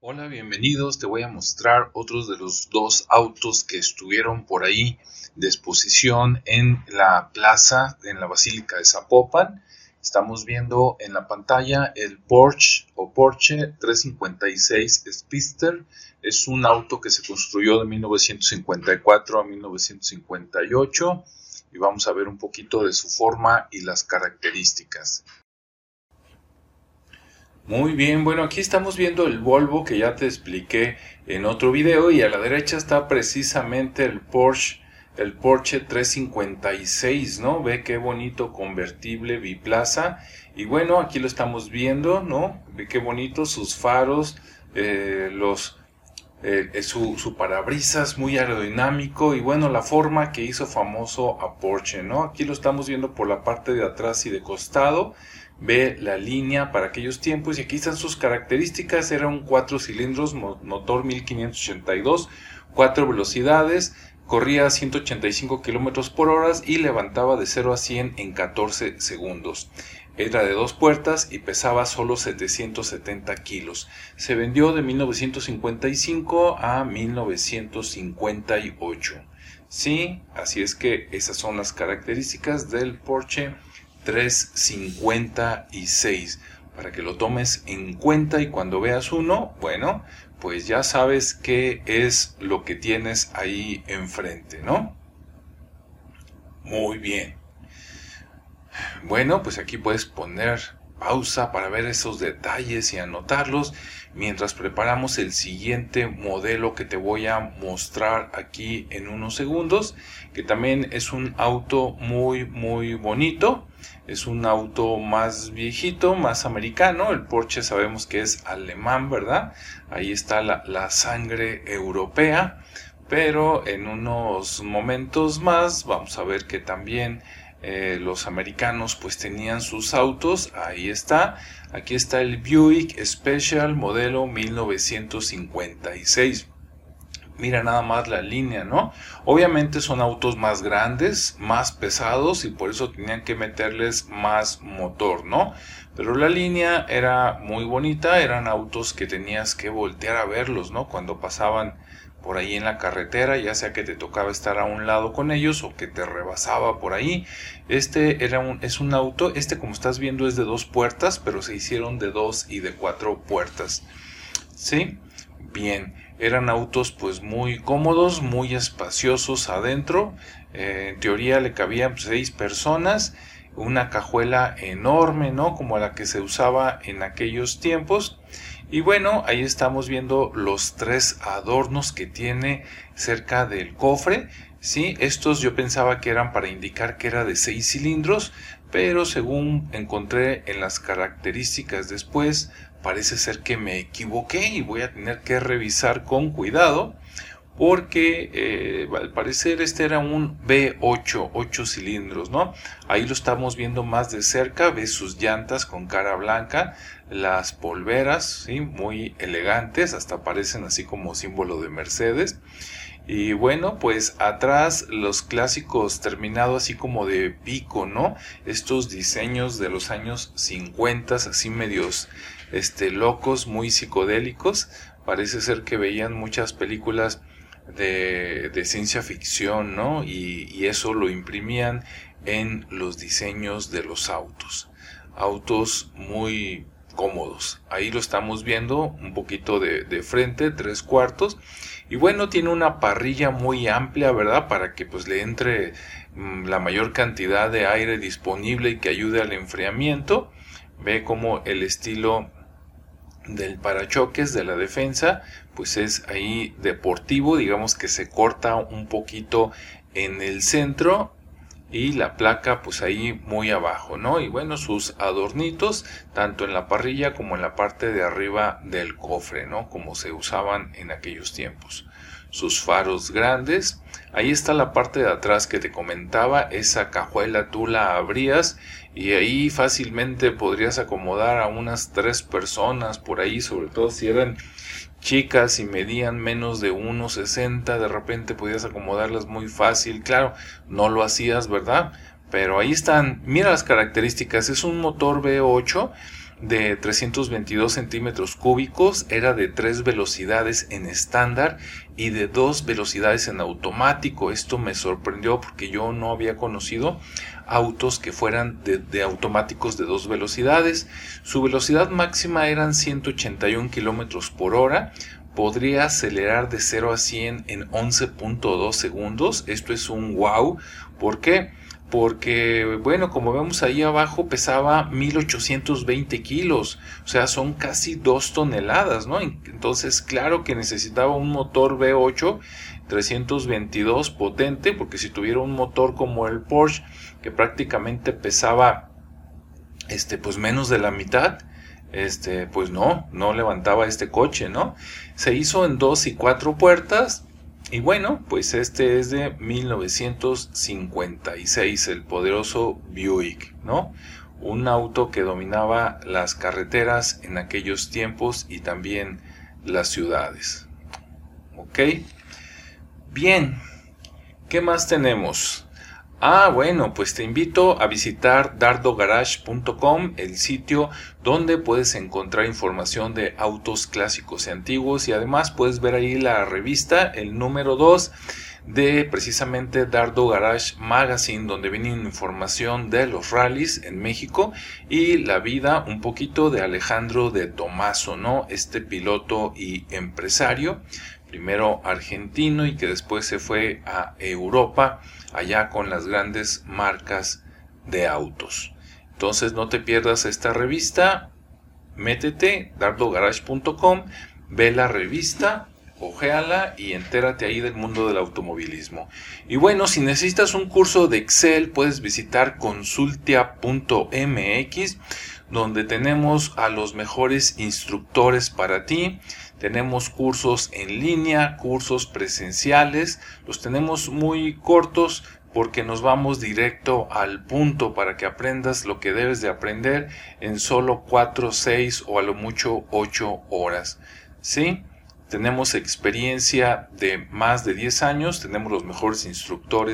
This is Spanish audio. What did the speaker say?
Hola, bienvenidos. Te voy a mostrar otros de los dos autos que estuvieron por ahí de exposición en la plaza, en la Basílica de Zapopan. Estamos viendo en la pantalla el Porsche o Porsche 356 Spister. Es un auto que se construyó de 1954 a 1958 y vamos a ver un poquito de su forma y las características. Muy bien, bueno, aquí estamos viendo el Volvo que ya te expliqué en otro video y a la derecha está precisamente el Porsche, el Porsche 356, ¿no? Ve qué bonito convertible biplaza y bueno, aquí lo estamos viendo, ¿no? Ve qué bonito sus faros, eh, los eh, eh, su, parabrisas muy aerodinámico y bueno, la forma que hizo famoso a Porsche, ¿no? Aquí lo estamos viendo por la parte de atrás y de costado ve la línea para aquellos tiempos y aquí están sus características. Era un 4 cilindros, motor 1582, 4 velocidades, corría a 185 kilómetros por hora y levantaba de 0 a 100 en 14 segundos. Era de dos puertas y pesaba solo 770 kilos. Se vendió de 1955 a 1958. Sí, así es que esas son las características del Porsche 356 para que lo tomes en cuenta y cuando veas uno, bueno, pues ya sabes qué es lo que tienes ahí enfrente, ¿no? Muy bien. Bueno, pues aquí puedes poner pausa para ver esos detalles y anotarlos mientras preparamos el siguiente modelo que te voy a mostrar aquí en unos segundos, que también es un auto muy muy bonito es un auto más viejito, más americano. El Porsche sabemos que es alemán, ¿verdad? Ahí está la, sangre europea. Pero en unos momentos más vamos a ver que también eh, los americanos pues tenían sus autos. Ahí está. Aquí está el Buick Special modelo 1956 mira nada más la línea, ¿no? Obviamente son autos más grandes, más pesados y por eso tenían que meterles más motor, ¿no? Pero la línea era muy bonita, eran autos que tenías que voltear a verlos, ¿no? Cuando pasaban por ahí en la carretera, ya sea que te tocaba estar a un lado con ellos o que te rebasaba por ahí. Este era un, es un auto, este como estás viendo es de dos puertas, pero se hicieron de dos y de cuatro puertas. ¿Sí? Bien eran autos pues muy cómodos, muy espaciosos adentro. Eh, en teoría le cabían seis personas, una cajuela enorme, ¿no? Como la que se usaba en aquellos tiempos. Y bueno, ahí estamos viendo los tres adornos que tiene cerca del cofre. Sí, estos yo pensaba que eran para indicar que era de seis cilindros, pero según encontré en las características después, parece ser que me equivoqué y voy a tener que revisar con cuidado porque eh, al parecer este era un V8, 8 cilindros, ¿no? Ahí lo estamos viendo más de cerca, ves sus llantas con cara blanca, las polveras, ¿sí? Muy elegantes, hasta parecen así como símbolo de Mercedes. Y bueno, pues atrás los clásicos terminado así como de pico, ¿no? Estos diseños de los años 50, así medios este, locos, muy psicodélicos. Parece ser que veían muchas películas de, de ciencia ficción, ¿no? Y, eso lo imprimían en los diseños de los autos. Autos muy cómodos. Ahí lo estamos viendo un poquito de, de, frente, tres cuartos. Y bueno, tiene una parrilla muy amplia, ¿verdad? Para que pues le entre mm, la mayor cantidad de aire disponible y que ayude al enfriamiento. Ve como el estilo del parachoques de la defensa pues es ahí deportivo digamos que se corta un poquito en el centro y la placa pues ahí muy abajo no y bueno sus adornitos tanto en la parrilla como en la parte de arriba del cofre no como se usaban en aquellos tiempos sus faros grandes. Ahí está la parte de atrás que te comentaba esa cajuela tú la abrías y ahí fácilmente podrías acomodar a unas tres personas por ahí, sobre todo si eran chicas y medían menos de 1,60, de repente podías acomodarlas muy fácil, claro, no lo hacías, ¿verdad? Pero ahí están, mira las características, es un motor V8 de 322 centímetros cúbicos, era de tres velocidades en estándar y de dos velocidades en automático. Esto me sorprendió porque yo no había conocido autos que fueran de, automáticos de dos velocidades. Su velocidad máxima eran 181 kilómetros por hora. Podría acelerar de 0 a 100 en 11.2 segundos. Esto es un wow. ¿Por qué? Porque, bueno, como vemos ahí abajo, pesaba 1820 kilos, o sea, son casi 2 toneladas, ¿no? Entonces, claro que necesitaba un motor V8 322 potente, porque si tuviera un motor como el Porsche, que prácticamente pesaba, este, pues menos de la mitad, este, pues no, no levantaba este coche, ¿no? Se hizo en dos y cuatro puertas, y bueno, pues este es de 1956, el poderoso Buick, ¿no? Un auto que dominaba las carreteras en aquellos tiempos y también las ciudades. ¿Ok? Bien, ¿qué más tenemos? Ah, bueno, pues te invito a visitar dardogarage.com, el sitio donde puedes encontrar información de autos clásicos y antiguos y además puedes ver ahí la revista, el número 2 de precisamente Dardo Garage Magazine, donde viene información de los rallies en México y la vida un poquito de Alejandro de Tomaso, ¿no? Este piloto y empresario primero argentino y que después se fue a Europa, allá con las grandes marcas de autos. Entonces no te pierdas esta revista, métete, dardogarage.com, ve la revista, ojéala y entérate ahí del mundo del automovilismo. Y bueno, si necesitas un curso de Excel, puedes visitar consultia.mx, donde tenemos a los mejores instructores para ti tenemos cursos en línea, cursos presenciales, los tenemos muy cortos porque nos vamos directo al punto para que aprendas lo que debes de aprender en solo 4, 6 o a lo mucho 8 horas. ¿Sí? Tenemos experiencia de más de 10 años, tenemos los mejores instructores